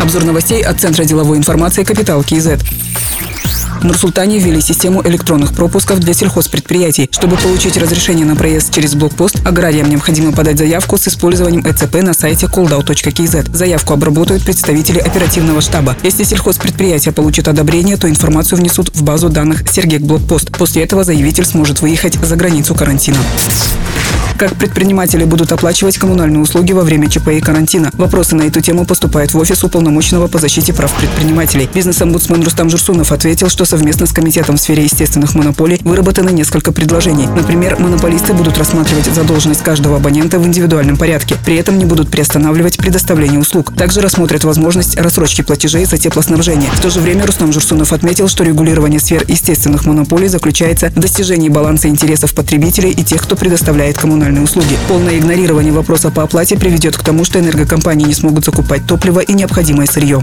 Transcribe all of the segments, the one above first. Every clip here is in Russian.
Обзор новостей от Центра деловой информации «Капитал КИЗ». В Нур-Султане ввели систему электронных пропусков для сельхозпредприятий. Чтобы получить разрешение на проезд через блокпост, аграриям необходимо подать заявку с использованием ЭЦП на сайте coldau.kz. Заявку обработают представители оперативного штаба. Если сельхозпредприятие получит одобрение, то информацию внесут в базу данных Сергек Блокпост. После этого заявитель сможет выехать за границу карантина. Как предприниматели будут оплачивать коммунальные услуги во время ЧП и карантина? Вопросы на эту тему поступают в офис уполномоченного по защите прав предпринимателей. Бизнес-омбудсмен Рустам Журсунов ответил, что совместно с Комитетом в сфере естественных монополий выработаны несколько предложений. Например, монополисты будут рассматривать задолженность каждого абонента в индивидуальном порядке. При этом не будут приостанавливать предоставление услуг. Также рассмотрят возможность рассрочки платежей за теплоснабжение. В то же время Рустам Журсунов отметил, что регулирование сфер естественных монополий заключается в достижении баланса интересов потребителей и тех, кто предоставляет коммунальные коммунальные услуги. Полное игнорирование вопроса по оплате приведет к тому, что энергокомпании не смогут закупать топливо и необходимое сырье.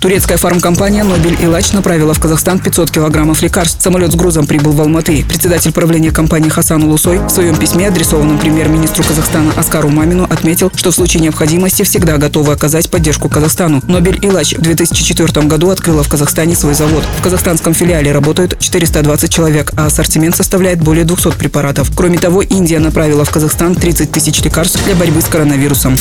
Турецкая фармкомпания «Нобель Илач» направила в Казахстан 500 килограммов лекарств. Самолет с грузом прибыл в Алматы. Председатель правления компании Хасан Улусой в своем письме, адресованном премьер-министру Казахстана Аскару Мамину, отметил, что в случае необходимости всегда готовы оказать поддержку Казахстану. «Нобель Илач» в 2004 году открыла в Казахстане свой завод. В казахстанском филиале работают 420 человек, а ассортимент составляет более 200 препаратов. Кроме того, Индия направила в Казахстан 30 тысяч лекарств для борьбы с коронавирусом.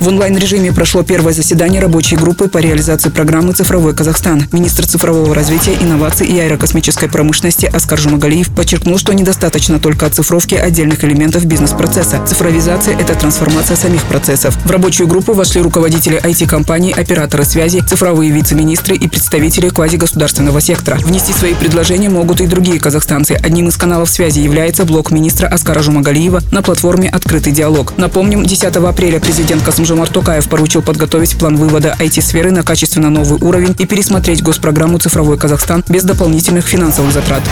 В онлайн-режиме прошло первое заседание рабочей группы по реализации программы «Цифровой Казахстан». Министр цифрового развития, инноваций и аэрокосмической промышленности Аскар Жумагалиев подчеркнул, что недостаточно только оцифровки отдельных элементов бизнес-процесса. Цифровизация – это трансформация самих процессов. В рабочую группу вошли руководители IT-компаний, операторы связи, цифровые вице-министры и представители квазигосударственного сектора. Внести свои предложения могут и другие казахстанцы. Одним из каналов связи является блок министра Аскара Жумагалиева на платформе «Открытый диалог». Напомним, 10 апреля президент Касым Жомарт Токаев поручил подготовить план вывода IT-сферы на качественно новый уровень и пересмотреть госпрограмму «Цифровой Казахстан» без дополнительных финансовых затрат.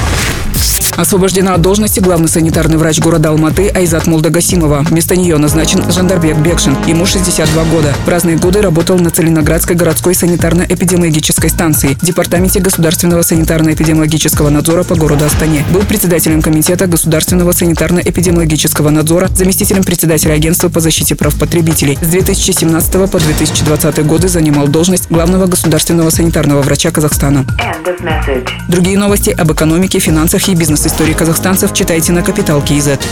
Освобождена от должности главный санитарный врач города Алматы Айзат Молдагасимова. Вместо нее назначен Жандарбек Бекшин. Ему 62 года. В разные годы работал на Целиноградской городской санитарно-эпидемиологической станции, Департаменте государственного санитарно-эпидемиологического надзора по городу Астане. Был председателем Комитета государственного санитарно-эпидемиологического надзора, заместителем председателя Агентства по защите прав потребителей. С 2017 по 2020 годы занимал должность главного государственного санитарного врача Казахстана. Другие новости об экономике, финансах и бизнес истории казахстанцев читайте на Капитал Киезет.